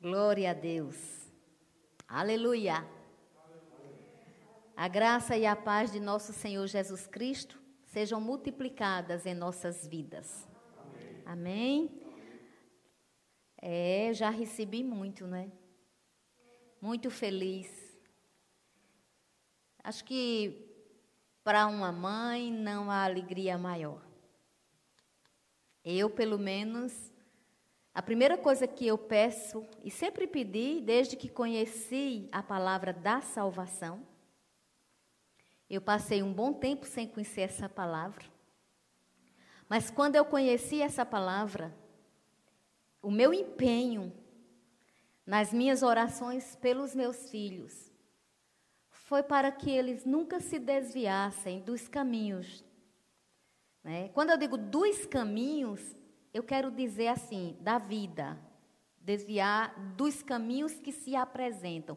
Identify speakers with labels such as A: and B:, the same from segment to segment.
A: Glória a Deus. Aleluia. A graça e a paz de nosso Senhor Jesus Cristo sejam multiplicadas em nossas vidas. Amém. É, já recebi muito, né? Muito feliz. Acho que para uma mãe não há alegria maior. Eu, pelo menos, a primeira coisa que eu peço, e sempre pedi, desde que conheci a palavra da salvação, eu passei um bom tempo sem conhecer essa palavra. Mas quando eu conheci essa palavra, o meu empenho nas minhas orações pelos meus filhos foi para que eles nunca se desviassem dos caminhos. Né? Quando eu digo dos caminhos, eu quero dizer assim, da vida, desviar dos caminhos que se apresentam.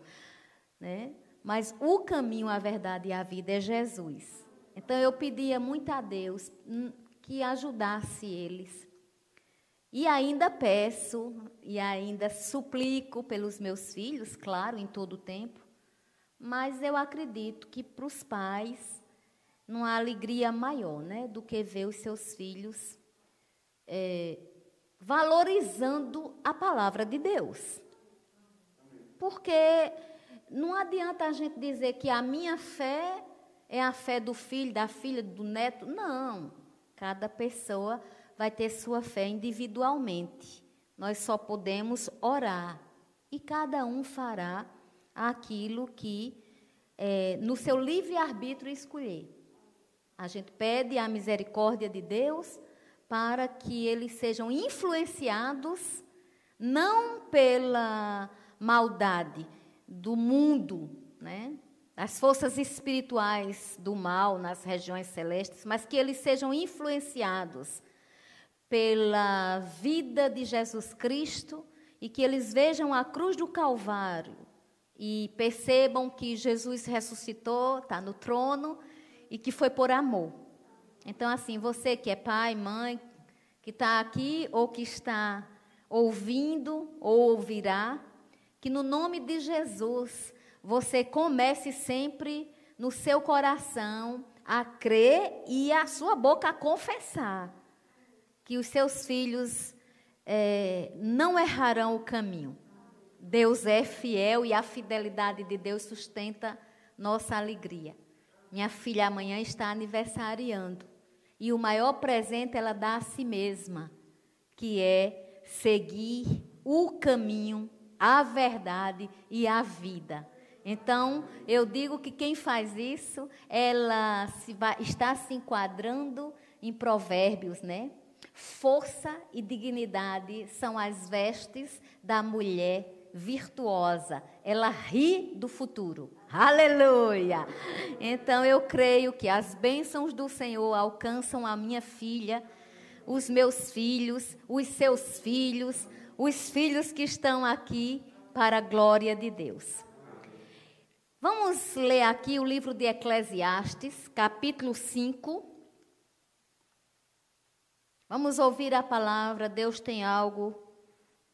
A: Né? Mas o caminho, a verdade e a vida é Jesus. Então eu pedia muito a Deus hum, que ajudasse eles. E ainda peço e ainda suplico pelos meus filhos, claro, em todo o tempo. Mas eu acredito que para os pais não há alegria maior né, do que ver os seus filhos é, valorizando a palavra de Deus. Porque não adianta a gente dizer que a minha fé é a fé do filho, da filha, do neto. Não. Cada pessoa vai ter sua fé individualmente. Nós só podemos orar. E cada um fará aquilo que, é, no seu livre-arbítrio, escolher. A gente pede a misericórdia de Deus para que eles sejam influenciados não pela maldade do mundo, né? das forças espirituais do mal nas regiões celestes, mas que eles sejam influenciados pela vida de Jesus Cristo e que eles vejam a cruz do Calvário e percebam que Jesus ressuscitou, está no trono e que foi por amor. Então, assim, você que é pai, mãe, que está aqui ou que está ouvindo ou ouvirá, que no nome de Jesus você comece sempre no seu coração a crer e a sua boca a confessar que os seus filhos é, não errarão o caminho. Deus é fiel e a fidelidade de Deus sustenta nossa alegria. Minha filha amanhã está aniversariando. E o maior presente ela dá a si mesma, que é seguir o caminho, a verdade e a vida. Então, eu digo que quem faz isso, ela se vai, está se enquadrando em provérbios, né? Força e dignidade são as vestes da mulher virtuosa. Ela ri do futuro. Aleluia! Então eu creio que as bênçãos do Senhor alcançam a minha filha, os meus filhos, os seus filhos, os filhos que estão aqui para a glória de Deus. Vamos ler aqui o livro de Eclesiastes, capítulo 5. Vamos ouvir a palavra. Deus tem algo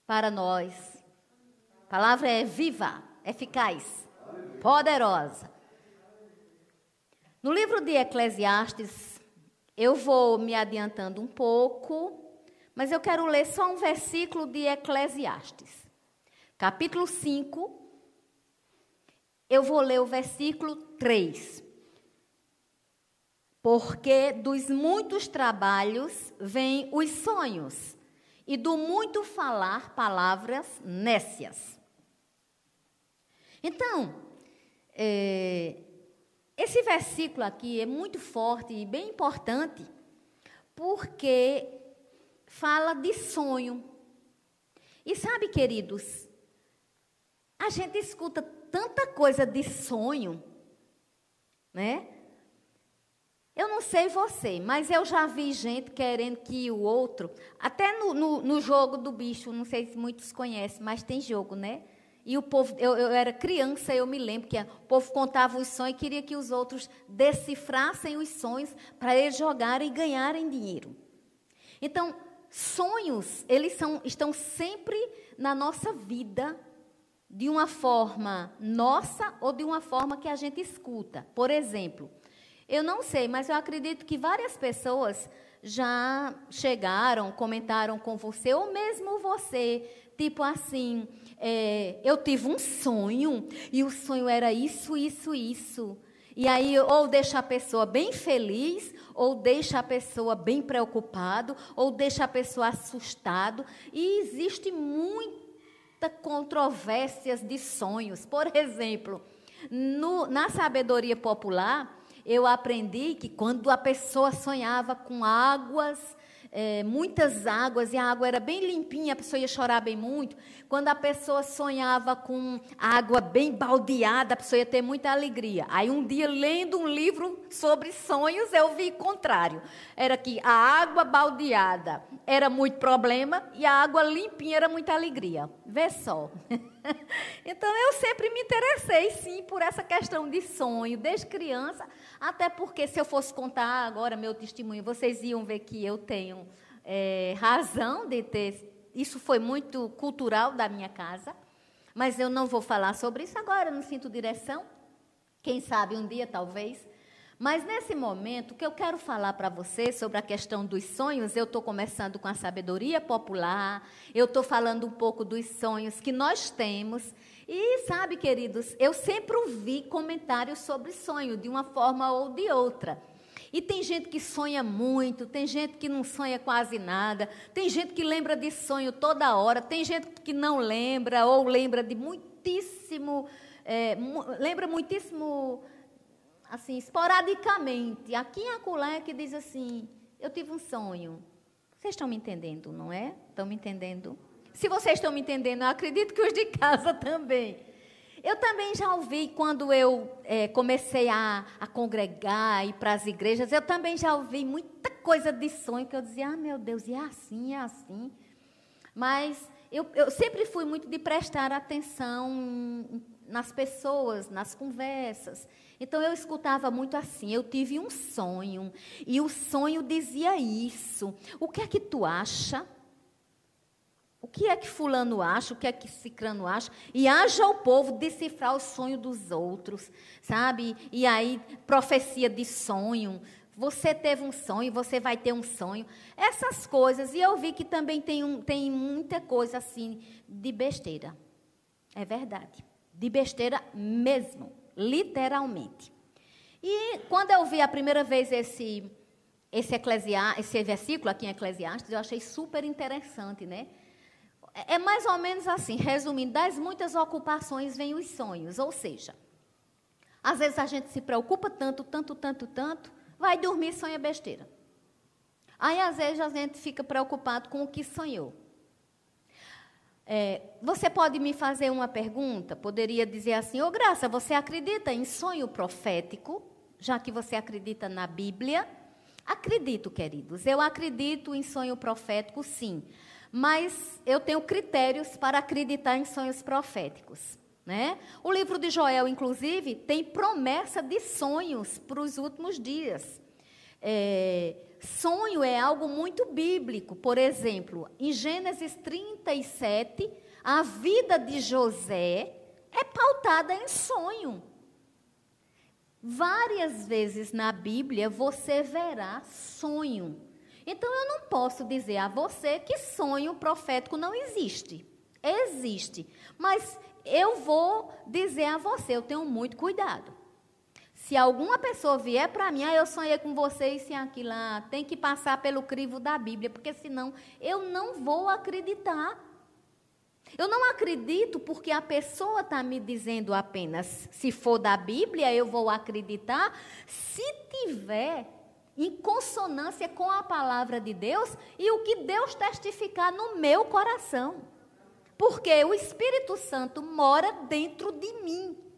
A: para nós. A palavra é viva, eficaz poderosa. No livro de Eclesiastes, eu vou me adiantando um pouco, mas eu quero ler só um versículo de Eclesiastes. Capítulo 5, eu vou ler o versículo 3. Porque dos muitos trabalhos vêm os sonhos, e do muito falar palavras nécias. Então, é, esse versículo aqui é muito forte e bem importante, porque fala de sonho. E sabe, queridos, a gente escuta tanta coisa de sonho, né? Eu não sei você, mas eu já vi gente querendo que o outro, até no, no, no jogo do bicho, não sei se muitos conhecem, mas tem jogo, né? E o povo, eu, eu, era criança, eu me lembro que o povo contava os sonhos e queria que os outros decifrassem os sonhos para eles jogarem e ganharem dinheiro. Então, sonhos, eles são, estão sempre na nossa vida, de uma forma nossa ou de uma forma que a gente escuta. Por exemplo, eu não sei, mas eu acredito que várias pessoas já chegaram, comentaram com você, ou mesmo você, tipo assim, é, eu tive um sonho e o sonho era isso, isso, isso. E aí, ou deixa a pessoa bem feliz, ou deixa a pessoa bem preocupado, ou deixa a pessoa assustado. E existe muita controvérsias de sonhos. Por exemplo, no, na sabedoria popular, eu aprendi que quando a pessoa sonhava com águas é, muitas águas e a água era bem limpinha, a pessoa ia chorar bem muito. Quando a pessoa sonhava com água bem baldeada, a pessoa ia ter muita alegria. Aí um dia, lendo um livro sobre sonhos, eu vi o contrário. Era que a água baldeada era muito problema e a água limpinha era muita alegria. Vê só. então eu sempre me interessei, sim, por essa questão de sonho, desde criança, até porque se eu fosse contar agora meu testemunho, vocês iam ver que eu tenho é, razão de ter. Isso foi muito cultural da minha casa, mas eu não vou falar sobre isso agora, não sinto direção. Quem sabe um dia, talvez. Mas nesse momento, o que eu quero falar para você sobre a questão dos sonhos, eu estou começando com a sabedoria popular, eu estou falando um pouco dos sonhos que nós temos. E sabe, queridos, eu sempre ouvi comentários sobre sonho, de uma forma ou de outra. E tem gente que sonha muito, tem gente que não sonha quase nada, tem gente que lembra de sonho toda hora, tem gente que não lembra ou lembra de muitíssimo, é, lembra muitíssimo assim, esporadicamente, aqui em acolé, que diz assim: Eu tive um sonho. Vocês estão me entendendo, não é? Estão me entendendo? Se vocês estão me entendendo, eu acredito que os de casa também. Eu também já ouvi, quando eu é, comecei a, a congregar, ir para as igrejas, eu também já ouvi muita coisa de sonho que eu dizia: Ah, meu Deus, e é assim, é assim. Mas eu, eu sempre fui muito de prestar atenção nas pessoas, nas conversas. Então eu escutava muito assim: eu tive um sonho, e o sonho dizia isso. O que é que tu acha? O que é que fulano acha? O que é que cicrano acha? E haja o povo decifrar o sonho dos outros, sabe? E aí, profecia de sonho. Você teve um sonho, você vai ter um sonho. Essas coisas. E eu vi que também tem, um, tem muita coisa assim de besteira. É verdade. De besteira mesmo literalmente. E quando eu vi a primeira vez esse esse, eclesia, esse versículo aqui em Eclesiastes, eu achei super interessante, né? É, é mais ou menos assim, resumindo, das muitas ocupações vêm os sonhos, ou seja, às vezes a gente se preocupa tanto, tanto, tanto, tanto, vai dormir e sonha besteira. Aí às vezes a gente fica preocupado com o que sonhou. É, você pode me fazer uma pergunta? Poderia dizer assim: Ô oh, Graça, você acredita em sonho profético? Já que você acredita na Bíblia? Acredito, queridos. Eu acredito em sonho profético, sim. Mas eu tenho critérios para acreditar em sonhos proféticos. Né? O livro de Joel, inclusive, tem promessa de sonhos para os últimos dias. É, sonho é algo muito bíblico. Por exemplo, em Gênesis 37, a vida de José é pautada em sonho. Várias vezes na Bíblia você verá sonho. Então eu não posso dizer a você que sonho profético não existe. Existe. Mas eu vou dizer a você, eu tenho muito cuidado. Se alguma pessoa vier para mim, ah, eu sonhei com você e se aquilo lá, tem que passar pelo crivo da Bíblia, porque senão eu não vou acreditar. Eu não acredito porque a pessoa está me dizendo apenas, se for da Bíblia, eu vou acreditar, se tiver em consonância com a palavra de Deus e o que Deus testificar no meu coração. Porque o Espírito Santo mora dentro de mim.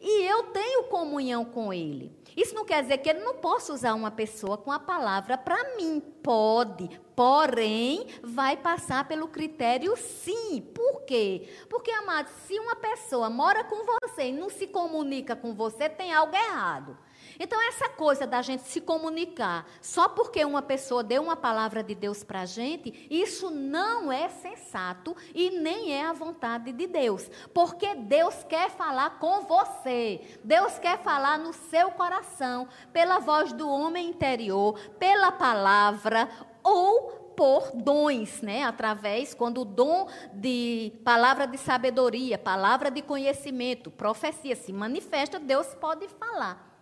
A: E eu tenho comunhão com ele. Isso não quer dizer que ele não possa usar uma pessoa com a palavra para mim. Pode, porém, vai passar pelo critério sim. Por quê? Porque, amado, se uma pessoa mora com você e não se comunica com você, tem algo errado. Então, essa coisa da gente se comunicar só porque uma pessoa deu uma palavra de Deus para a gente, isso não é sensato e nem é a vontade de Deus. Porque Deus quer falar com você, Deus quer falar no seu coração, pela voz do homem interior, pela palavra ou por dons, né? Através, quando o dom de palavra de sabedoria, palavra de conhecimento, profecia se manifesta, Deus pode falar.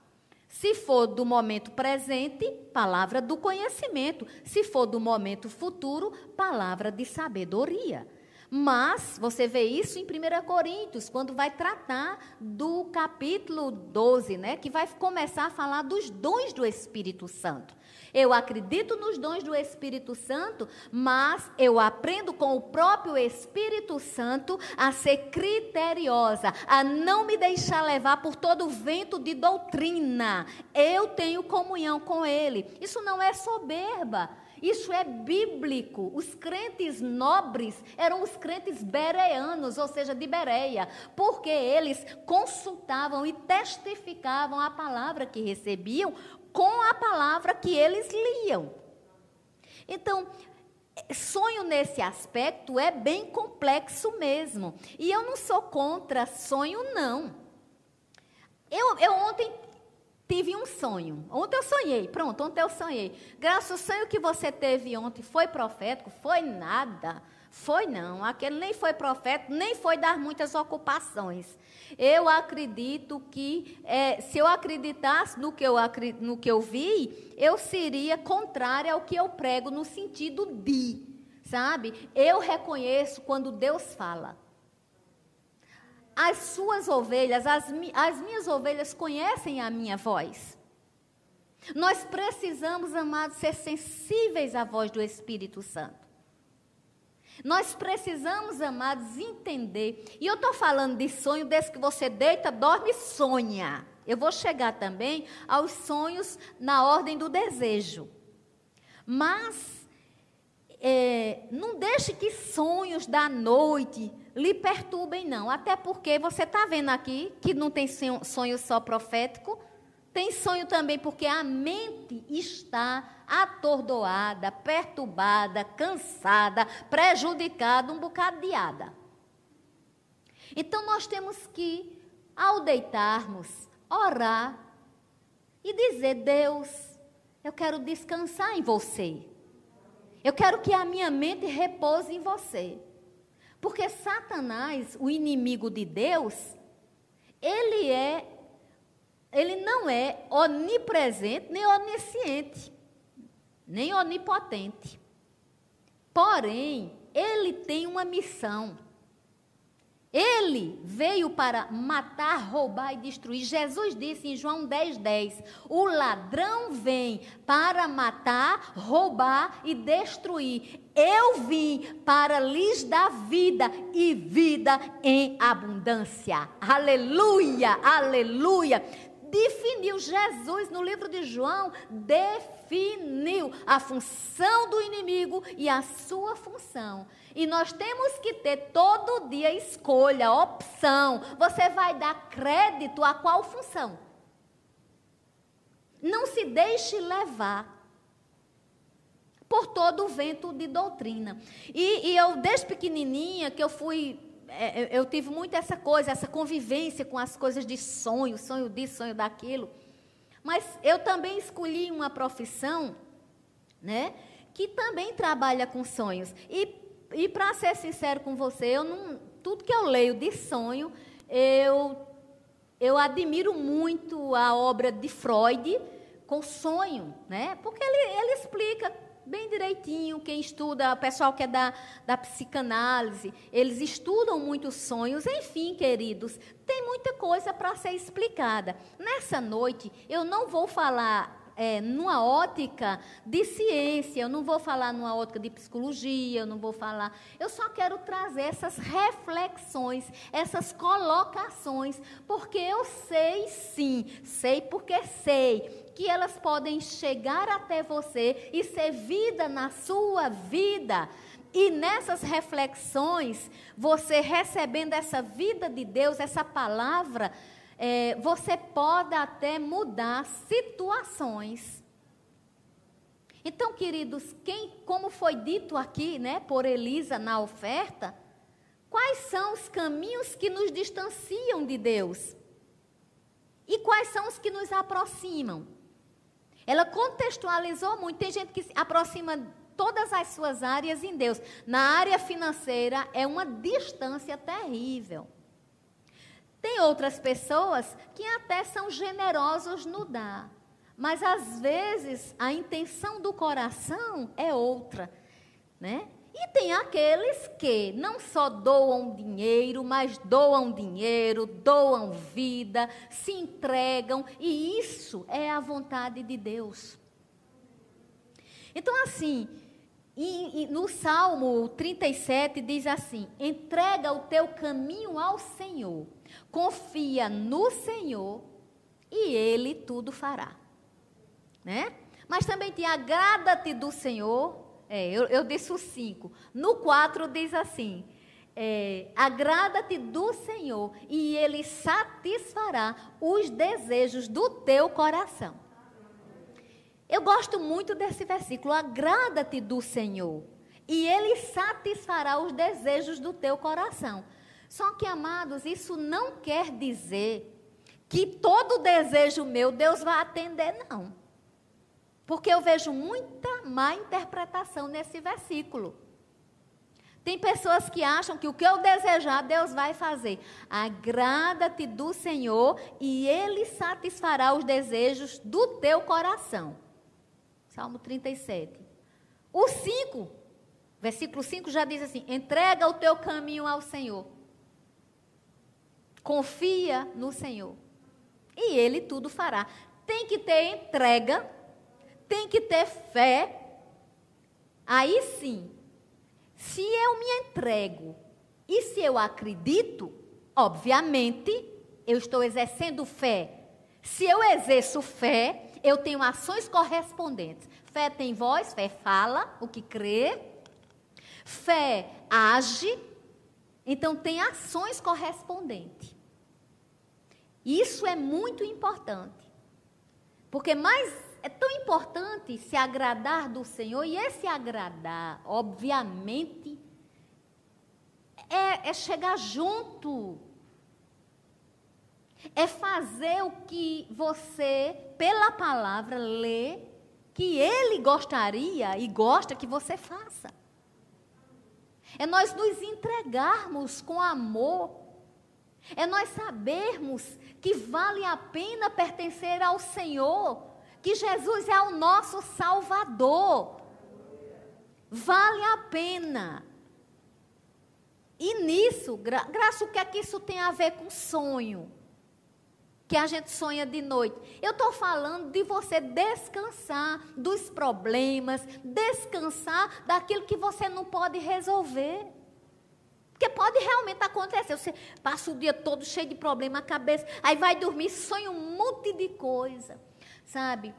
A: Se for do momento presente, palavra do conhecimento. Se for do momento futuro, palavra de sabedoria. Mas você vê isso em 1 Coríntios, quando vai tratar do capítulo 12, né, que vai começar a falar dos dons do Espírito Santo. Eu acredito nos dons do Espírito Santo, mas eu aprendo com o próprio Espírito Santo a ser criteriosa, a não me deixar levar por todo o vento de doutrina. Eu tenho comunhão com Ele. Isso não é soberba. Isso é bíblico. Os crentes nobres eram os crentes bereanos, ou seja, de Bereia, porque eles consultavam e testificavam a palavra que recebiam com a palavra que eles liam. Então, sonho nesse aspecto é bem complexo mesmo. E eu não sou contra sonho, não. Eu, eu ontem tive um sonho. Ontem eu sonhei, pronto, ontem eu sonhei. Graças ao sonho que você teve ontem foi profético? Foi nada. Foi não. Aquele nem foi profético, nem foi dar muitas ocupações. Eu acredito que, é, se eu acreditasse no que eu, no que eu vi, eu seria contrária ao que eu prego no sentido de, sabe? Eu reconheço quando Deus fala. As suas ovelhas, as, as minhas ovelhas conhecem a minha voz. Nós precisamos, amados, ser sensíveis à voz do Espírito Santo. Nós precisamos, amados, entender. E eu estou falando de sonho desde que você deita, dorme e sonha. Eu vou chegar também aos sonhos na ordem do desejo. Mas é, não deixe que sonhos da noite lhe perturbem, não. Até porque você está vendo aqui que não tem sonho só profético. Tem sonho também porque a mente está atordoada, perturbada, cansada, prejudicada, um bocado de ada. Então nós temos que, ao deitarmos, orar e dizer: Deus, eu quero descansar em você. Eu quero que a minha mente repouse em você. Porque Satanás, o inimigo de Deus, ele é ele não é onipresente nem onisciente nem onipotente. Porém, ele tem uma missão. Ele veio para matar, roubar e destruir. Jesus disse em João 10, 10: O ladrão vem para matar, roubar e destruir. Eu vim para lhes dar vida e vida em abundância. Aleluia, aleluia definiu Jesus no livro de João, definiu a função do inimigo e a sua função. E nós temos que ter todo dia escolha, opção. Você vai dar crédito a qual função? Não se deixe levar por todo o vento de doutrina. E, e eu, desde pequenininha, que eu fui eu tive muito essa coisa, essa convivência com as coisas de sonho, sonho disso, sonho daquilo. Mas eu também escolhi uma profissão, né, que também trabalha com sonhos. E, e para ser sincero com você, eu não, tudo que eu leio de sonho, eu, eu admiro muito a obra de Freud com sonho, né? Porque ele, ele explica bem direitinho. Quem estuda, o pessoal que é da, da psicanálise, eles estudam muitos sonhos. Enfim, queridos, tem muita coisa para ser explicada. Nessa noite, eu não vou falar é, numa ótica de ciência, eu não vou falar numa ótica de psicologia, eu não vou falar. Eu só quero trazer essas reflexões, essas colocações, porque eu sei sim, sei porque sei que elas podem chegar até você e ser vida na sua vida. E nessas reflexões, você recebendo essa vida de Deus, essa palavra, é, você pode até mudar situações. Então, queridos, quem, como foi dito aqui, né, por Elisa na oferta, quais são os caminhos que nos distanciam de Deus? E quais são os que nos aproximam? Ela contextualizou muito. Tem gente que se aproxima todas as suas áreas em Deus. Na área financeira é uma distância terrível. Tem outras pessoas que até são generosos no dar, mas às vezes a intenção do coração é outra, né? E tem aqueles que não só doam dinheiro, mas doam dinheiro, doam vida, se entregam, e isso é a vontade de Deus. Então, assim, e, e no Salmo 37 diz assim: entrega o teu caminho ao Senhor, confia no Senhor e Ele tudo fará. Né? Mas também tem agrada-te do Senhor é, eu, eu disse o 5. No 4 diz assim: é, agrada-te do Senhor e Ele satisfará os desejos do teu coração. Eu gosto muito desse versículo: agrada-te do Senhor e Ele satisfará os desejos do teu coração. Só que, amados, isso não quer dizer que todo desejo meu Deus vai atender, não. Porque eu vejo muita má interpretação nesse versículo. Tem pessoas que acham que o que eu desejar, Deus vai fazer. Agrada-te do Senhor e Ele satisfará os desejos do teu coração. Salmo 37. O 5, versículo 5 já diz assim: entrega o teu caminho ao Senhor. Confia no Senhor. E Ele tudo fará. Tem que ter entrega tem que ter fé. Aí sim, se eu me entrego e se eu acredito, obviamente, eu estou exercendo fé. Se eu exerço fé, eu tenho ações correspondentes. Fé tem voz, fé fala o que crê. Fé age, então tem ações correspondentes. Isso é muito importante. Porque mais é tão importante se agradar do Senhor, e esse agradar, obviamente, é, é chegar junto. É fazer o que você, pela palavra, lê, que ele gostaria e gosta que você faça. É nós nos entregarmos com amor. É nós sabermos que vale a pena pertencer ao Senhor que Jesus é o nosso Salvador. Vale a pena. E nisso, gra graça, o que é que isso tem a ver com sonho? Que a gente sonha de noite. Eu estou falando de você descansar dos problemas, descansar daquilo que você não pode resolver. Porque pode realmente acontecer. Você passa o dia todo cheio de problema, cabeça, aí vai dormir, sonha um monte de coisa. Sabe?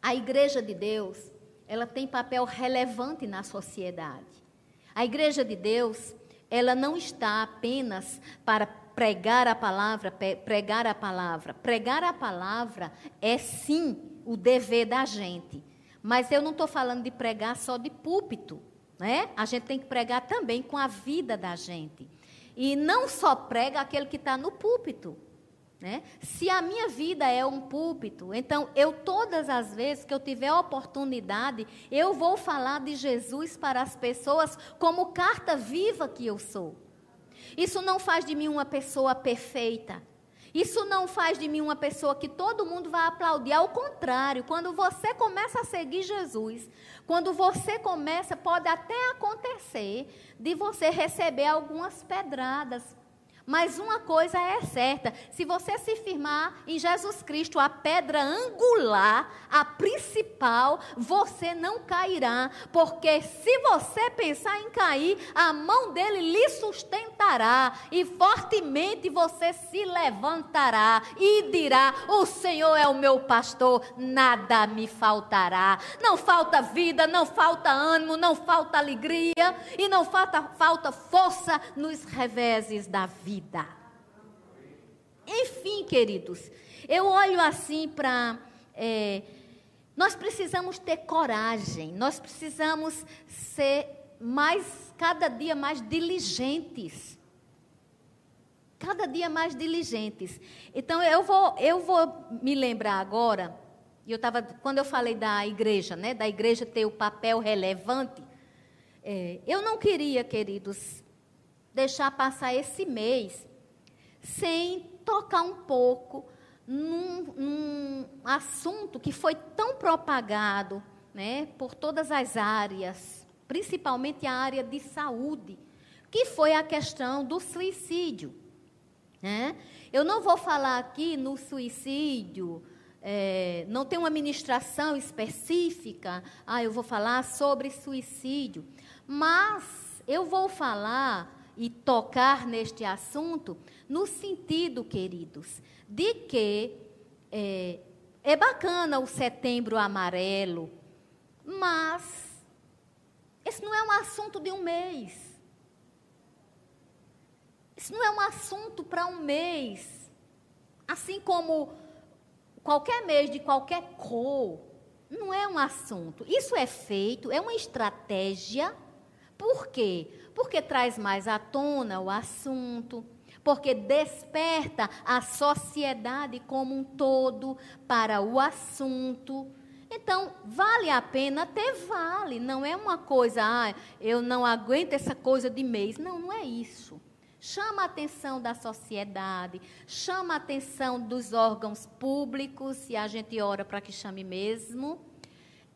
A: A igreja de Deus, ela tem papel relevante na sociedade. A igreja de Deus, ela não está apenas para pregar a palavra, pregar a palavra. Pregar a palavra é sim o dever da gente. Mas eu não estou falando de pregar só de púlpito, né? A gente tem que pregar também com a vida da gente. E não só prega aquele que está no púlpito. Né? Se a minha vida é um púlpito, então eu todas as vezes que eu tiver oportunidade, eu vou falar de Jesus para as pessoas como carta viva que eu sou. Isso não faz de mim uma pessoa perfeita. Isso não faz de mim uma pessoa que todo mundo vai aplaudir. Ao contrário, quando você começa a seguir Jesus, quando você começa, pode até acontecer de você receber algumas pedradas, mas uma coisa é certa: se você se firmar em Jesus Cristo, a pedra angular, a principal, você não cairá. Porque se você pensar em cair, a mão dele lhe sustentará e fortemente você se levantará e dirá: O Senhor é o meu pastor, nada me faltará. Não falta vida, não falta ânimo, não falta alegria e não falta, falta força nos reveses da vida vida. Enfim, queridos, eu olho assim para. É, nós precisamos ter coragem, nós precisamos ser mais, cada dia mais diligentes. Cada dia mais diligentes. Então, eu vou, eu vou me lembrar agora, eu tava, quando eu falei da igreja, né, da igreja ter o papel relevante, é, eu não queria, queridos, deixar passar esse mês sem tocar um pouco num, num assunto que foi tão propagado né, por todas as áreas, principalmente a área de saúde, que foi a questão do suicídio. Né? Eu não vou falar aqui no suicídio, é, não tem uma ministração específica, ah, eu vou falar sobre suicídio, mas eu vou falar e tocar neste assunto no sentido, queridos, de que é, é bacana o setembro amarelo, mas esse não é um assunto de um mês. Isso não é um assunto para um mês. Assim como qualquer mês de qualquer cor, não é um assunto. Isso é feito, é uma estratégia. Por quê? Porque traz mais à tona o assunto porque desperta a sociedade como um todo para o assunto. Então, vale a pena ter vale, não é uma coisa, ah, eu não aguento essa coisa de mês. Não, não é isso. Chama a atenção da sociedade, chama a atenção dos órgãos públicos, e a gente ora para que chame mesmo.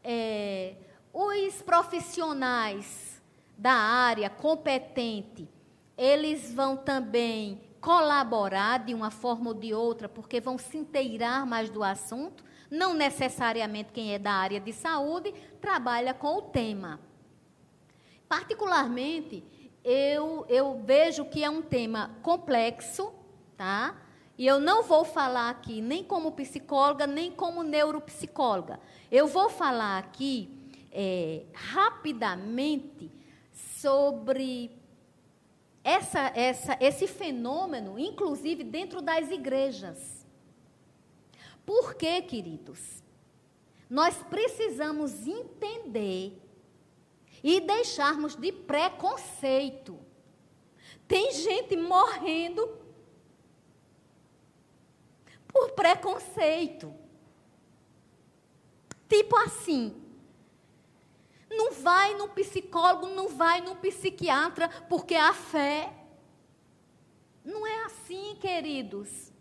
A: É, os profissionais da área competente eles vão também colaborar de uma forma ou de outra, porque vão se inteirar mais do assunto. Não necessariamente quem é da área de saúde trabalha com o tema. Particularmente, eu, eu vejo que é um tema complexo, tá? E eu não vou falar aqui nem como psicóloga, nem como neuropsicóloga. Eu vou falar aqui é, rapidamente sobre essa, essa, esse fenômeno, inclusive dentro das igrejas. Por quê, queridos? Nós precisamos entender e deixarmos de preconceito. Tem gente morrendo por preconceito. Tipo assim, não vai no psicólogo, não vai no psiquiatra, porque a fé. Não é assim, queridos.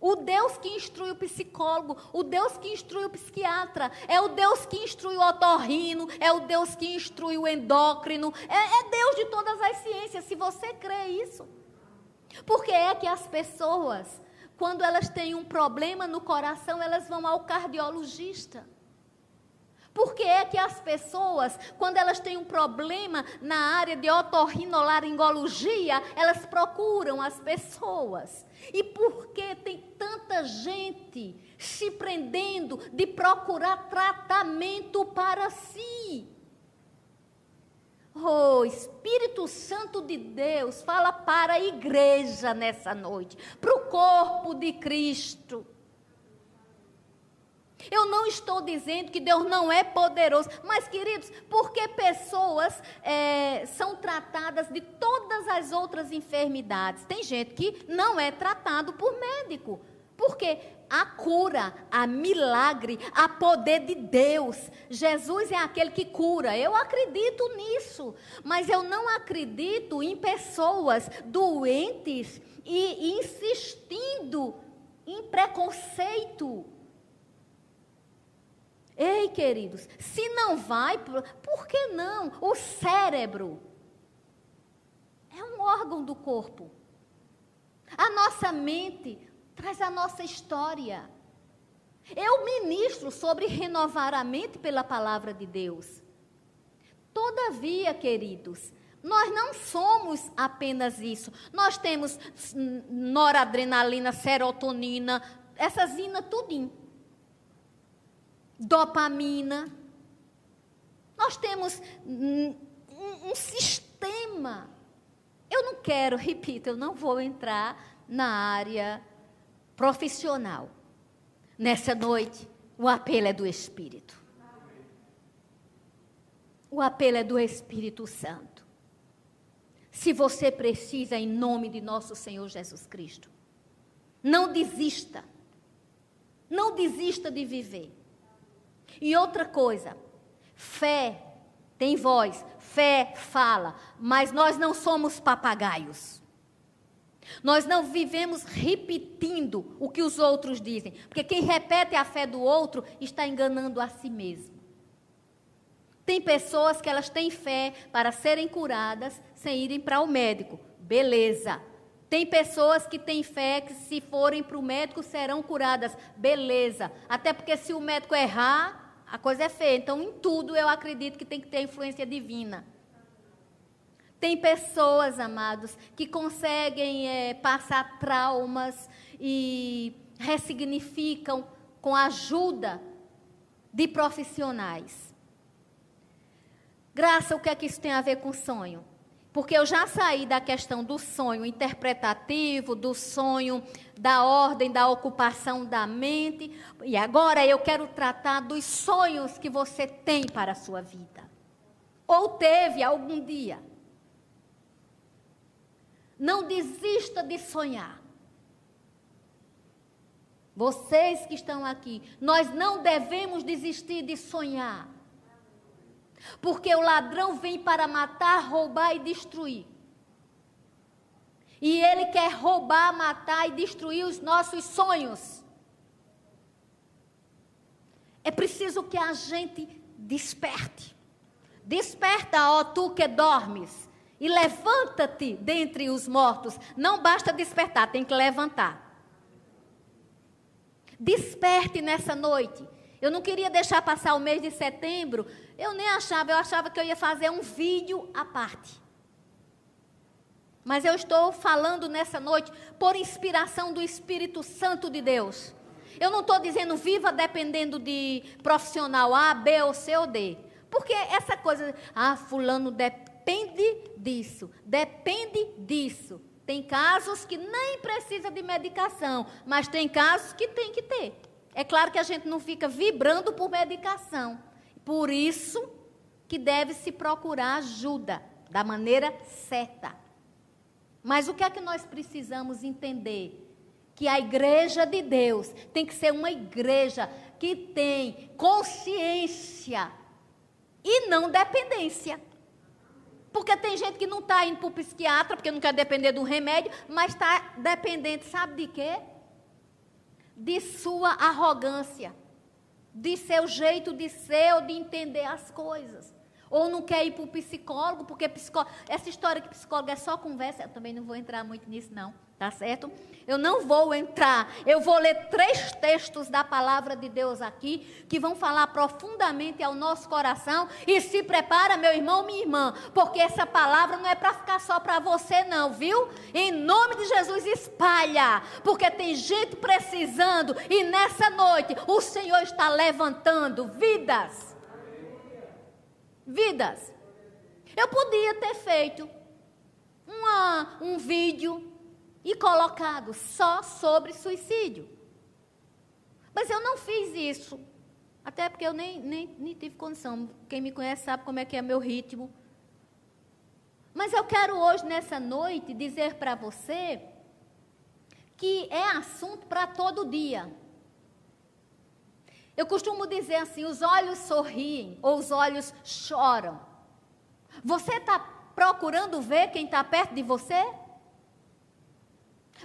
A: O Deus que instrui o psicólogo, o Deus que instrui o psiquiatra, é o Deus que instrui o otorrino, é o Deus que instrui o endócrino, é, é Deus de todas as ciências, se você crê isso. Porque é que as pessoas, quando elas têm um problema no coração, elas vão ao cardiologista. Por que é que as pessoas, quando elas têm um problema na área de otorrinolaringologia, elas procuram as pessoas? E por que tem tanta gente se prendendo de procurar tratamento para si? Oh, Espírito Santo de Deus, fala para a igreja nessa noite, para o corpo de Cristo. Eu não estou dizendo que Deus não é poderoso, mas, queridos, porque pessoas é, são tratadas de todas as outras enfermidades? Tem gente que não é tratado por médico. Porque a cura, a milagre, a poder de Deus. Jesus é aquele que cura. Eu acredito nisso. Mas eu não acredito em pessoas doentes e insistindo em preconceito. Ei, queridos, se não vai, por que não? O cérebro é um órgão do corpo. A nossa mente traz a nossa história. Eu ministro sobre renovar a mente pela palavra de Deus. Todavia, queridos, nós não somos apenas isso. Nós temos noradrenalina, serotonina, essas zina tudinho dopamina. Nós temos um, um, sistema. Eu não quero, repito, eu não vou entrar na área profissional. Nessa noite, o apelo é do Espírito. O apelo é do Espírito Santo. Se você precisa, em nome de nosso Senhor Jesus Cristo, não desista. Não desista de viver. E outra coisa, fé tem voz, fé fala, mas nós não somos papagaios. Nós não vivemos repetindo o que os outros dizem, porque quem repete a fé do outro está enganando a si mesmo. Tem pessoas que elas têm fé para serem curadas sem irem para o médico. Beleza. Tem pessoas que têm fé que se forem para o médico serão curadas. Beleza. Até porque se o médico errar, a coisa é feia. Então, em tudo eu acredito que tem que ter influência divina. Tem pessoas, amados, que conseguem é, passar traumas e ressignificam com a ajuda de profissionais. Graça, o que é que isso tem a ver com sonho? Porque eu já saí da questão do sonho interpretativo, do sonho da ordem, da ocupação da mente, e agora eu quero tratar dos sonhos que você tem para a sua vida. Ou teve algum dia. Não desista de sonhar. Vocês que estão aqui, nós não devemos desistir de sonhar. Porque o ladrão vem para matar, roubar e destruir. E ele quer roubar, matar e destruir os nossos sonhos. É preciso que a gente desperte. Desperta, ó tu que dormes e levanta-te dentre os mortos. Não basta despertar, tem que levantar. Desperte nessa noite. Eu não queria deixar passar o mês de setembro. Eu nem achava, eu achava que eu ia fazer um vídeo à parte. Mas eu estou falando nessa noite por inspiração do Espírito Santo de Deus. Eu não estou dizendo viva dependendo de profissional A, B ou C ou D. Porque essa coisa, ah, fulano depende disso, depende disso. Tem casos que nem precisa de medicação, mas tem casos que tem que ter. É claro que a gente não fica vibrando por medicação. Por isso que deve se procurar ajuda da maneira certa. Mas o que é que nós precisamos entender? Que a igreja de Deus tem que ser uma igreja que tem consciência e não dependência. Porque tem gente que não está indo para o psiquiatra porque não quer depender do remédio, mas está dependente, sabe de quê? De sua arrogância, de seu jeito de ser ou de entender as coisas. Ou não quer ir para o psicólogo, porque psicólogo, essa história que psicólogo é só conversa, eu também não vou entrar muito nisso, não. Tá certo? Eu não vou entrar. Eu vou ler três textos da palavra de Deus aqui que vão falar profundamente ao nosso coração. E se prepara, meu irmão, minha irmã, porque essa palavra não é para ficar só para você, não, viu? Em nome de Jesus, espalha, porque tem gente precisando e nessa noite o Senhor está levantando vidas. Vidas. Eu podia ter feito uma, um vídeo e colocado só sobre suicídio. Mas eu não fiz isso. Até porque eu nem, nem, nem tive condição. Quem me conhece sabe como é que é meu ritmo. Mas eu quero hoje, nessa noite, dizer para você que é assunto para todo dia. Eu costumo dizer assim: os olhos sorriem ou os olhos choram. Você está procurando ver quem está perto de você?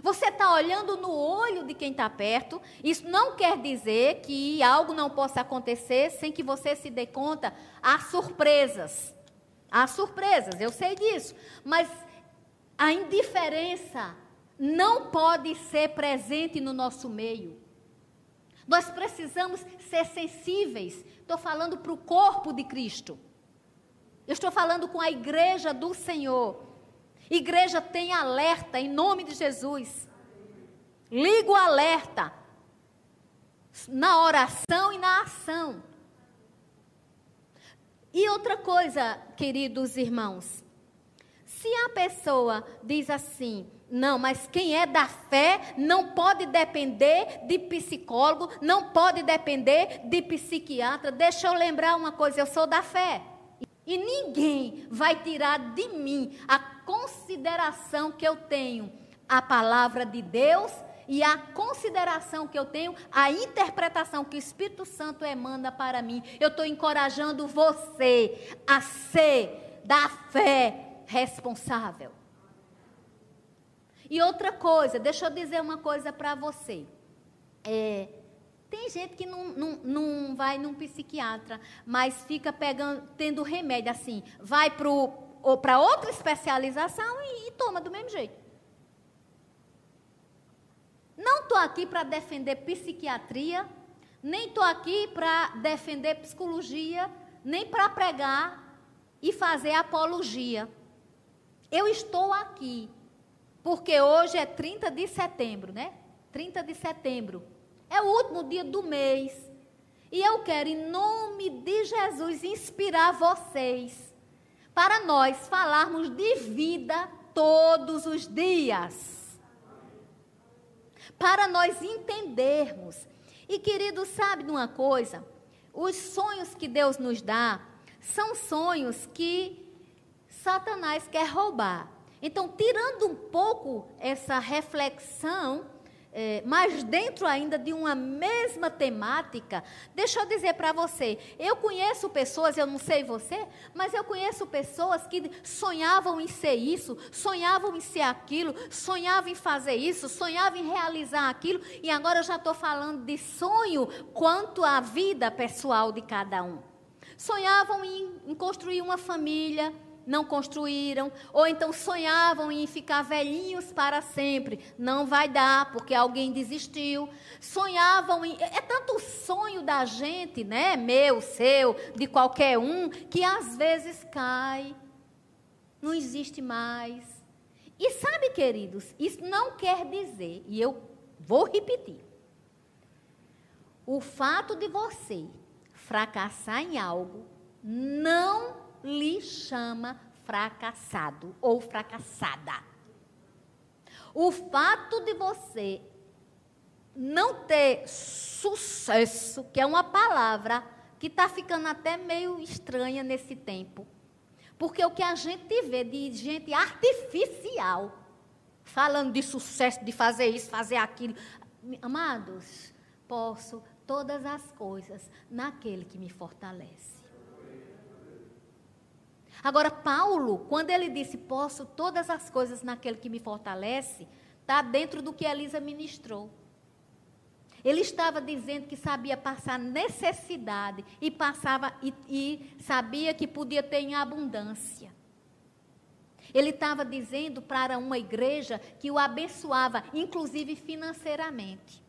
A: Você está olhando no olho de quem está perto. Isso não quer dizer que algo não possa acontecer sem que você se dê conta. Há surpresas. Há surpresas, eu sei disso. Mas a indiferença não pode ser presente no nosso meio. Nós precisamos ser sensíveis. Estou falando para o corpo de Cristo. Eu estou falando com a igreja do Senhor. Igreja, tem alerta em nome de Jesus. Liga o alerta na oração e na ação. E outra coisa, queridos irmãos, se a pessoa diz assim: Não, mas quem é da fé não pode depender de psicólogo, não pode depender de psiquiatra. Deixa eu lembrar uma coisa: eu sou da fé. E ninguém vai tirar de mim a consideração que eu tenho a palavra de Deus e a consideração que eu tenho, a interpretação que o Espírito Santo emana para mim. Eu estou encorajando você a ser da fé responsável. E outra coisa, deixa eu dizer uma coisa para você. É, tem gente que não, não, não vai num psiquiatra, mas fica pegando, tendo remédio assim, vai para outra especialização e, e toma do mesmo jeito. Não estou aqui para defender psiquiatria, nem estou aqui para defender psicologia, nem para pregar e fazer apologia. Eu estou aqui porque hoje é 30 de setembro, né? 30 de setembro. É o último dia do mês. E eu quero, em nome de Jesus, inspirar vocês para nós falarmos de vida todos os dias. Para nós entendermos. E, querido, sabe de uma coisa? Os sonhos que Deus nos dá são sonhos que Satanás quer roubar. Então, tirando um pouco essa reflexão, é, mas dentro ainda de uma mesma temática, deixa eu dizer para você: eu conheço pessoas, eu não sei você, mas eu conheço pessoas que sonhavam em ser isso, sonhavam em ser aquilo, sonhavam em fazer isso, sonhavam em realizar aquilo, e agora eu já estou falando de sonho quanto à vida pessoal de cada um. Sonhavam em, em construir uma família, não construíram, ou então sonhavam em ficar velhinhos para sempre. Não vai dar, porque alguém desistiu. Sonhavam em. É tanto sonho da gente, né? Meu, seu, de qualquer um, que às vezes cai. Não existe mais. E sabe, queridos, isso não quer dizer, e eu vou repetir. O fato de você fracassar em algo não lhe chama fracassado ou fracassada. O fato de você não ter sucesso, que é uma palavra que está ficando até meio estranha nesse tempo, porque o que a gente vê de gente artificial, falando de sucesso, de fazer isso, fazer aquilo. Amados, posso todas as coisas naquele que me fortalece. Agora, Paulo, quando ele disse, posso todas as coisas naquele que me fortalece, está dentro do que Elisa ministrou. Ele estava dizendo que sabia passar necessidade e passava e, e sabia que podia ter em abundância. Ele estava dizendo para uma igreja que o abençoava, inclusive financeiramente.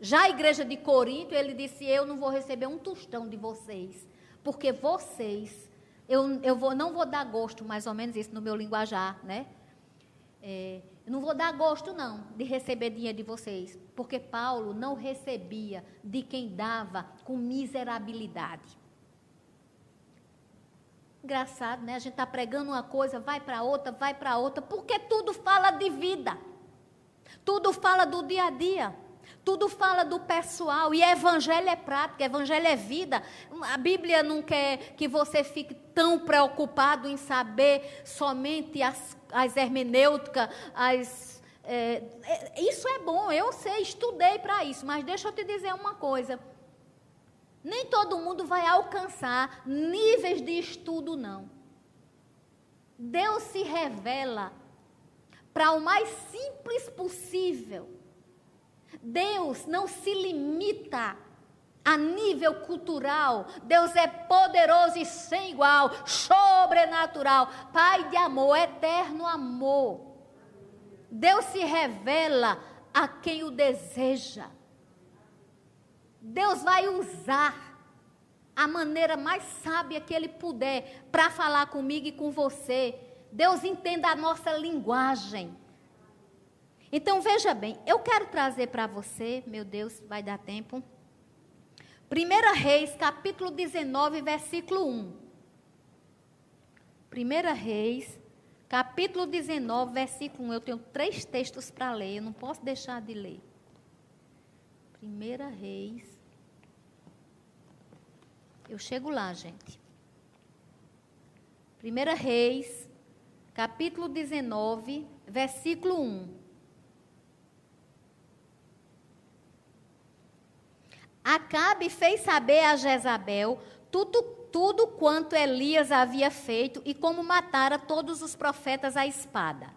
A: Já a igreja de Corinto, ele disse: Eu não vou receber um tostão de vocês, porque vocês eu, eu vou, não vou dar gosto, mais ou menos isso no meu linguajar, né? É, não vou dar gosto, não, de receber dinheiro de vocês, porque Paulo não recebia de quem dava com miserabilidade. Engraçado, né? A gente está pregando uma coisa, vai para outra, vai para outra, porque tudo fala de vida, tudo fala do dia a dia. Tudo fala do pessoal e evangelho é prática, evangelho é vida. A Bíblia não quer que você fique tão preocupado em saber somente as, as hermenêuticas, as, é, é, isso é bom, eu sei, estudei para isso, mas deixa eu te dizer uma coisa. Nem todo mundo vai alcançar níveis de estudo, não. Deus se revela para o mais simples possível. Deus não se limita a nível cultural. Deus é poderoso e sem igual, sobrenatural, Pai de amor, eterno amor. Deus se revela a quem o deseja. Deus vai usar a maneira mais sábia que Ele puder para falar comigo e com você. Deus entenda a nossa linguagem. Então veja bem, eu quero trazer para você, meu Deus, vai dar tempo. 1 Reis, capítulo 19, versículo 1. 1 Reis, capítulo 19, versículo 1. Eu tenho três textos para ler, eu não posso deixar de ler. Primeira Reis. Eu chego lá, gente. Primeira Reis, capítulo 19, versículo 1. Acabe fez saber a Jezabel tudo, tudo quanto Elias havia feito e como matara todos os profetas à espada.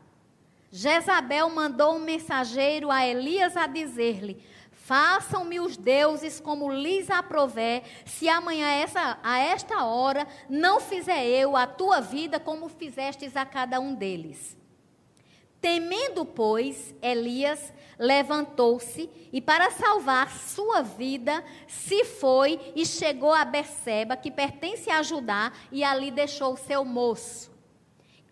A: Jezabel mandou um mensageiro a Elias a dizer-lhe: Façam-me os deuses como lhes aprover, se amanhã essa, a esta hora não fizer eu a tua vida como fizestes a cada um deles. Temendo, pois, Elias levantou-se e, para salvar sua vida, se foi e chegou a Berseba, que pertence a Judá, e ali deixou seu moço.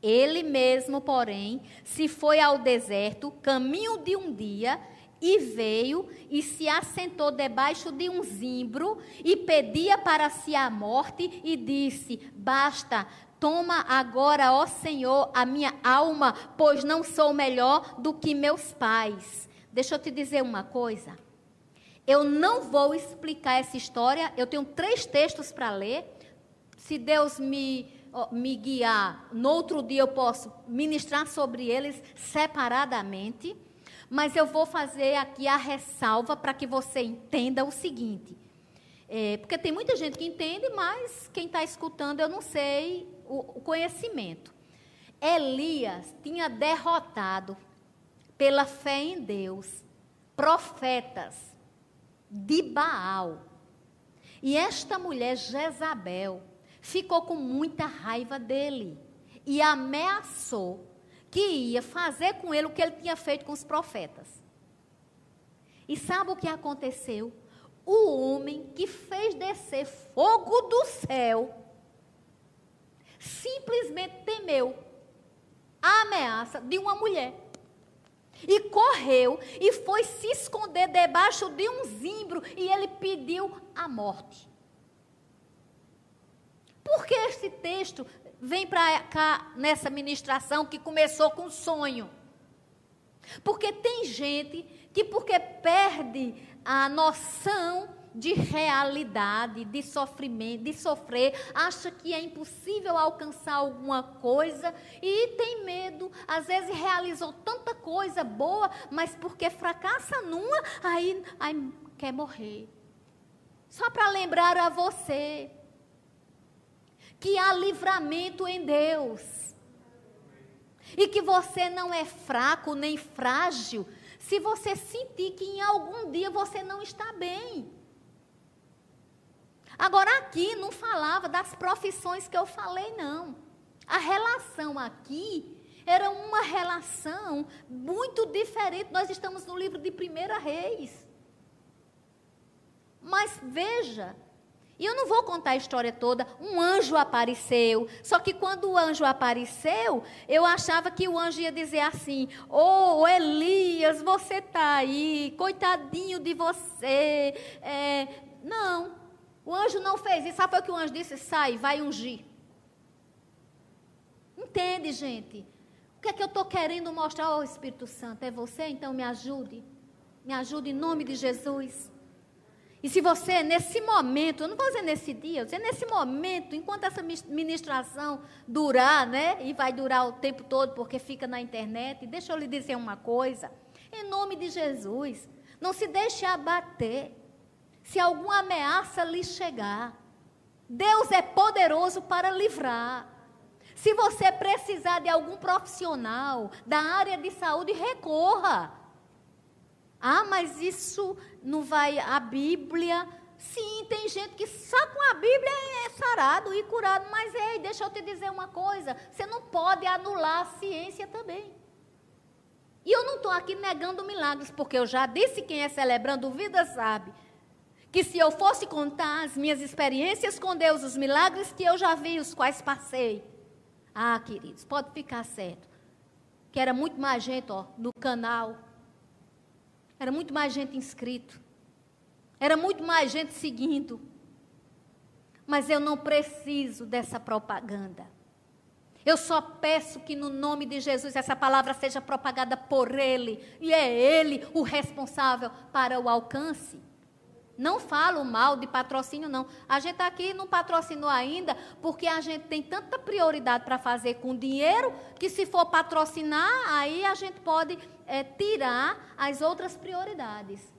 A: Ele mesmo, porém, se foi ao deserto, caminho de um dia, e veio e se assentou debaixo de um zimbro e pedia para si a morte e disse: Basta, Toma agora, ó Senhor, a minha alma, pois não sou melhor do que meus pais. Deixa eu te dizer uma coisa. Eu não vou explicar essa história. Eu tenho três textos para ler. Se Deus me, me guiar, no outro dia eu posso ministrar sobre eles separadamente. Mas eu vou fazer aqui a ressalva para que você entenda o seguinte. É, porque tem muita gente que entende, mas quem está escutando eu não sei o conhecimento. Elias tinha derrotado, pela fé em Deus, profetas de Baal. E esta mulher, Jezabel, ficou com muita raiva dele e ameaçou que ia fazer com ele o que ele tinha feito com os profetas. E sabe o que aconteceu? O homem que fez descer fogo do céu simplesmente temeu a ameaça de uma mulher. E correu e foi se esconder debaixo de um zimbro e ele pediu a morte. Por que este texto vem para cá nessa ministração que começou com sonho? Porque tem gente que, porque perde a noção de realidade, de sofrimento, de sofrer, acha que é impossível alcançar alguma coisa e tem medo. Às vezes realizou tanta coisa boa, mas porque fracassa numa, aí, aí quer morrer. Só para lembrar a você que há livramento em Deus. E que você não é fraco nem frágil se você sentir que em algum dia você não está bem. Agora, aqui não falava das profissões que eu falei, não. A relação aqui era uma relação muito diferente. Nós estamos no livro de Primeira Reis. Mas veja, e eu não vou contar a história toda. Um anjo apareceu. Só que quando o anjo apareceu, eu achava que o anjo ia dizer assim: Ô oh, Elias, você está aí, coitadinho de você. É, não. O anjo não fez isso. Sabe o que o anjo disse? Sai, vai ungir. Entende, gente? O que é que eu estou querendo mostrar ao Espírito Santo? É você? Então me ajude. Me ajude em nome de Jesus. E se você, nesse momento, eu não vou dizer nesse dia, eu vou dizer nesse momento, enquanto essa ministração durar, né? E vai durar o tempo todo, porque fica na internet, deixa eu lhe dizer uma coisa. Em nome de Jesus, não se deixe abater se alguma ameaça lhe chegar. Deus é poderoso para livrar. Se você precisar de algum profissional da área de saúde, recorra. Ah, mas isso não vai. A Bíblia. Sim, tem gente que só com a Bíblia é sarado e curado. Mas, ei, deixa eu te dizer uma coisa: você não pode anular a ciência também. E eu não estou aqui negando milagres, porque eu já disse: quem é celebrando vida sabe que se eu fosse contar as minhas experiências com Deus, os milagres que eu já vi, os quais passei. Ah, queridos, pode ficar certo. Que era muito mais gente ó, no canal. Era muito mais gente inscrito. Era muito mais gente seguindo. Mas eu não preciso dessa propaganda. Eu só peço que no nome de Jesus essa palavra seja propagada por Ele, e é Ele o responsável para o alcance. Não falo mal de patrocínio, não. A gente aqui não patrocinou ainda, porque a gente tem tanta prioridade para fazer com dinheiro, que se for patrocinar, aí a gente pode é, tirar as outras prioridades.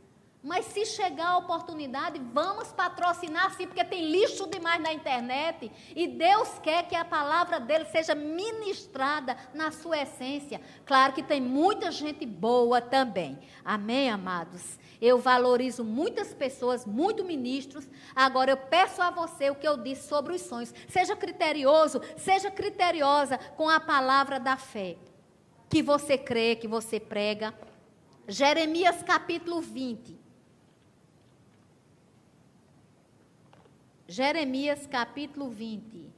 A: Mas se chegar a oportunidade, vamos patrocinar sim, porque tem lixo demais na internet. E Deus quer que a palavra dele seja ministrada na sua essência. Claro que tem muita gente boa também. Amém, amados? Eu valorizo muitas pessoas, muitos ministros. Agora eu peço a você o que eu disse sobre os sonhos. Seja criterioso, seja criteriosa com a palavra da fé. Que você crê, que você prega. Jeremias capítulo 20. Jeremias capítulo 20.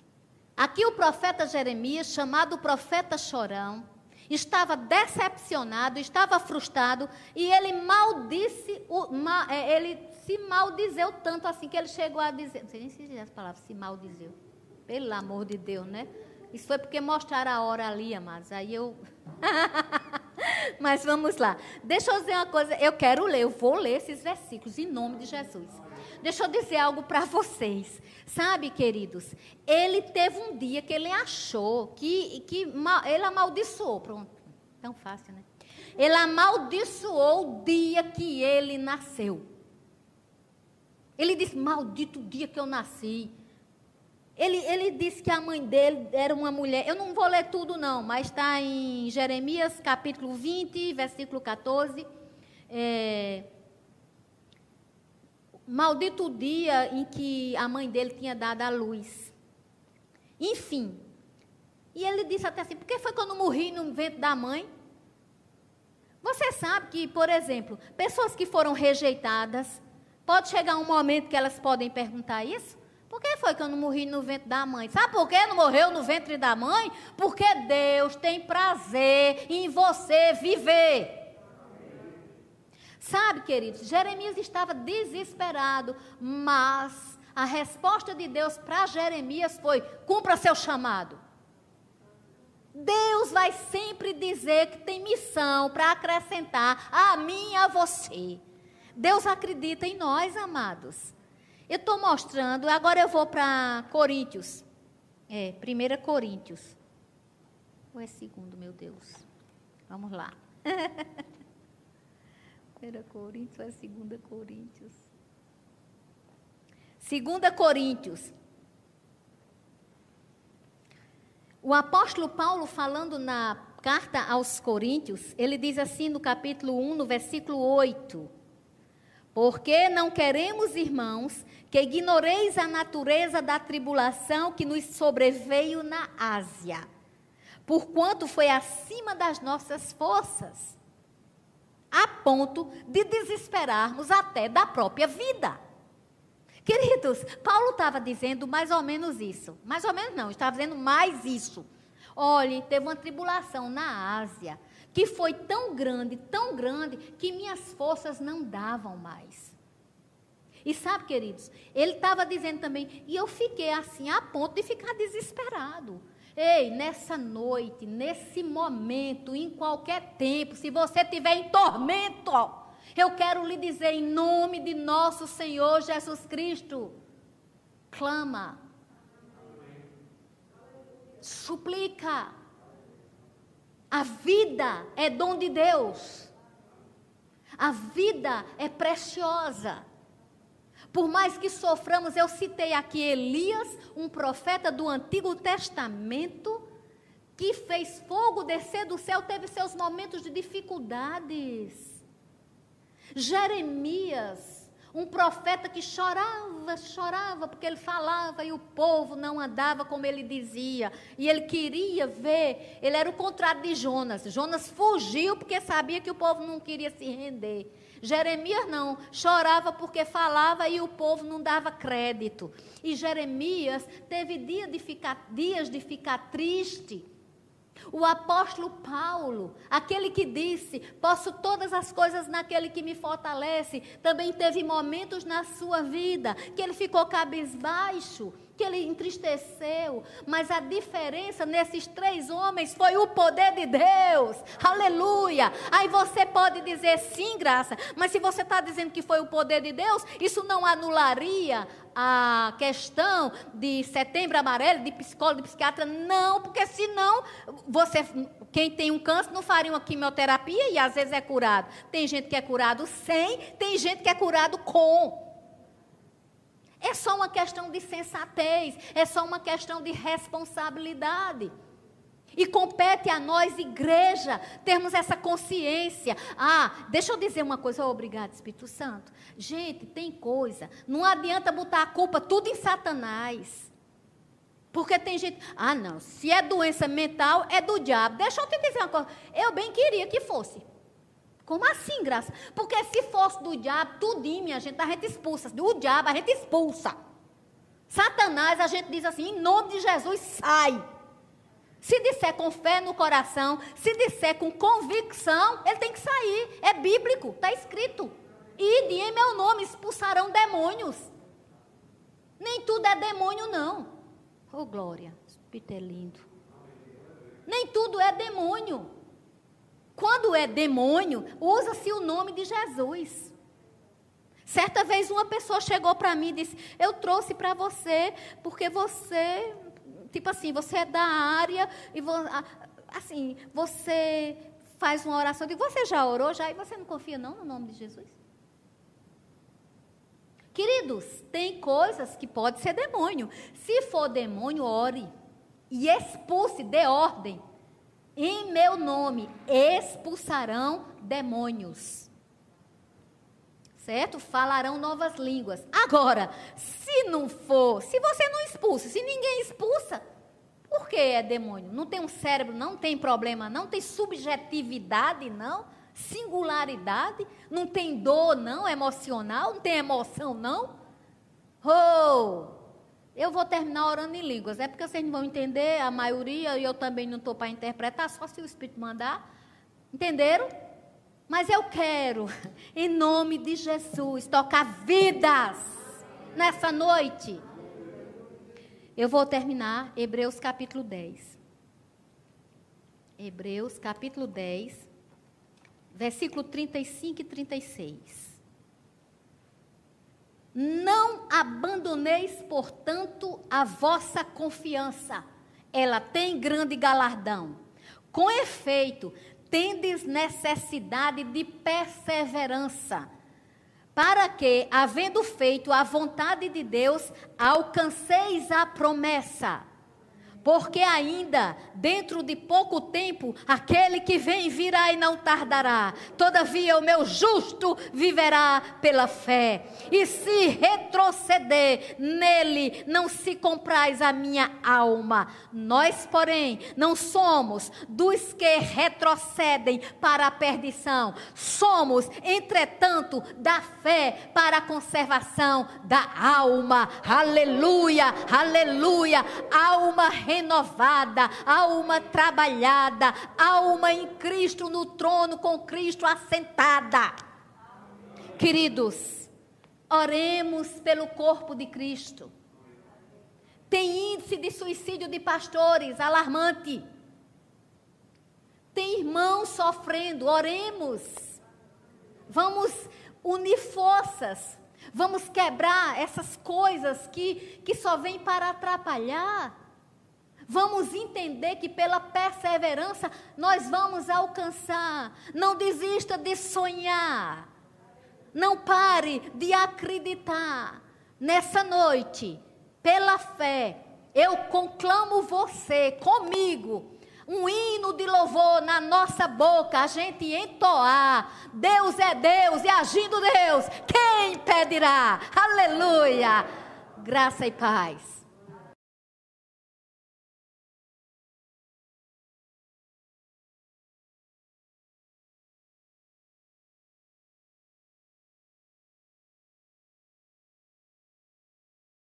A: Aqui o profeta Jeremias, chamado profeta chorão, estava decepcionado, estava frustrado e ele maldisse, o, ma, é, ele se maldizeu tanto assim que ele chegou a dizer, não sei nem se diz essa palavra, se maldizeu. Pelo amor de Deus, né? Isso foi porque mostraram a hora ali, amados. Aí eu. Mas vamos lá. Deixa eu dizer uma coisa. Eu quero ler, eu vou ler esses versículos em nome de Jesus. Deixa eu dizer algo para vocês. Sabe, queridos, ele teve um dia que ele achou que, que ele amaldiçoou. Pronto, tão fácil, né? Ele amaldiçoou o dia que ele nasceu. Ele disse: Maldito o dia que eu nasci. Ele, ele disse que a mãe dele era uma mulher. Eu não vou ler tudo, não, mas está em Jeremias capítulo 20, versículo 14. É, Maldito o dia em que a mãe dele tinha dado a luz. Enfim. E ele disse até assim: por que foi que eu não morri no ventre da mãe? Você sabe que, por exemplo, pessoas que foram rejeitadas, pode chegar um momento que elas podem perguntar isso? Por que foi que eu não morri no ventre da mãe? Sabe por que não morreu no ventre da mãe? Porque Deus tem prazer em você viver. Sabe, queridos, Jeremias estava desesperado, mas a resposta de Deus para Jeremias foi: cumpra seu chamado. Deus vai sempre dizer que tem missão para acrescentar a mim e a você. Deus acredita em nós, amados. Eu estou mostrando, agora eu vou para Coríntios. É, 1 Coríntios. Ou é segundo, meu Deus? Vamos lá. 1 Coríntios ou é 2 Coríntios? 2 Coríntios. O apóstolo Paulo, falando na carta aos Coríntios, ele diz assim no capítulo 1, no versículo 8: Porque não queremos, irmãos, que ignoreis a natureza da tribulação que nos sobreveio na Ásia, porquanto foi acima das nossas forças a ponto de desesperarmos até da própria vida. Queridos, Paulo estava dizendo mais ou menos isso. Mais ou menos não, estava dizendo mais isso. Olhe, teve uma tribulação na Ásia que foi tão grande, tão grande, que minhas forças não davam mais. E sabe, queridos, ele estava dizendo também, e eu fiquei assim, a ponto de ficar desesperado. Ei, nessa noite, nesse momento, em qualquer tempo, se você estiver em tormento, eu quero lhe dizer em nome de nosso Senhor Jesus Cristo: clama, suplica. A vida é dom de Deus. A vida é preciosa. Por mais que soframos, eu citei aqui Elias, um profeta do Antigo Testamento, que fez fogo descer do céu, teve seus momentos de dificuldades. Jeremias, um profeta que chorava, chorava, porque ele falava e o povo não andava como ele dizia. E ele queria ver, ele era o contrário de Jonas. Jonas fugiu porque sabia que o povo não queria se render. Jeremias não, chorava porque falava e o povo não dava crédito. E Jeremias teve dia de ficar, dias de ficar triste. O apóstolo Paulo, aquele que disse: Posso todas as coisas naquele que me fortalece, também teve momentos na sua vida que ele ficou cabisbaixo, que ele entristeceu, mas a diferença nesses três homens foi o poder de Deus. Aleluia! Aí você pode dizer sim, graça, mas se você está dizendo que foi o poder de Deus, isso não anularia a questão de setembro amarelo, de psicólogo, de psiquiatra, não, porque senão você, quem tem um câncer não faria uma quimioterapia e às vezes é curado. Tem gente que é curado sem, tem gente que é curado com. É só uma questão de sensatez, é só uma questão de responsabilidade. E compete a nós, igreja, termos essa consciência. Ah, deixa eu dizer uma coisa, oh, obrigado, Espírito Santo. Gente, tem coisa, não adianta botar a culpa tudo em Satanás. Porque tem gente, ah, não, se é doença mental, é do diabo. Deixa eu te dizer uma coisa, eu bem queria que fosse. Como assim, graça? Porque se fosse do diabo, tudinho, minha gente, a gente expulsa. Do diabo, a gente expulsa. Satanás, a gente diz assim, em nome de Jesus, sai. Se disser com fé no coração, se disser com convicção, ele tem que sair. É bíblico, está escrito. E em meu nome expulsarão demônios. Nem tudo é demônio, não. Oh, glória, Espírito é lindo. Nem tudo é demônio. Quando é demônio, usa-se o nome de Jesus. Certa vez uma pessoa chegou para mim e disse: Eu trouxe para você porque você, tipo assim, você é da área e assim, você faz uma oração. Eu você já orou já e você não confia não no nome de Jesus? Queridos, tem coisas que pode ser demônio. Se for demônio, ore e expulse, dê ordem. Em meu nome expulsarão demônios. Certo? Falarão novas línguas. Agora, se não for, se você não expulsa, se ninguém expulsa, por que é demônio? Não tem um cérebro, não tem problema, não tem subjetividade, não? Singularidade? Não tem dor, não? Emocional? Não tem emoção, não? Oh! Eu vou terminar orando em línguas. É porque vocês não vão entender, a maioria, e eu também não estou para interpretar, só se o Espírito mandar. Entenderam? Mas eu quero, em nome de Jesus, tocar vidas nessa noite. Eu vou terminar Hebreus capítulo 10. Hebreus capítulo 10, versículo 35 e 36. Não abandoneis, portanto, a vossa confiança. Ela tem grande galardão. Com efeito, tendes necessidade de perseverança, para que, havendo feito a vontade de Deus, alcanceis a promessa porque ainda dentro de pouco tempo aquele que vem virá e não tardará. Todavia o meu justo viverá pela fé. E se retroceder nele, não se comprais a minha alma. Nós, porém, não somos dos que retrocedem para a perdição. Somos, entretanto, da fé para a conservação da alma. Aleluia, aleluia. Alma renovada, alma trabalhada, alma em Cristo no trono com Cristo assentada. Queridos, oremos pelo corpo de Cristo. Tem índice de suicídio de pastores alarmante. Tem irmãos sofrendo, oremos. Vamos unir forças. Vamos quebrar essas coisas que, que só vêm para atrapalhar. Vamos entender que pela perseverança nós vamos alcançar. Não desista de sonhar. Não pare de acreditar. Nessa noite, pela fé, eu conclamo você comigo. Um hino de louvor na nossa boca, a gente entoar. Deus é Deus e agindo Deus, quem impedirá? Aleluia! Graça e paz.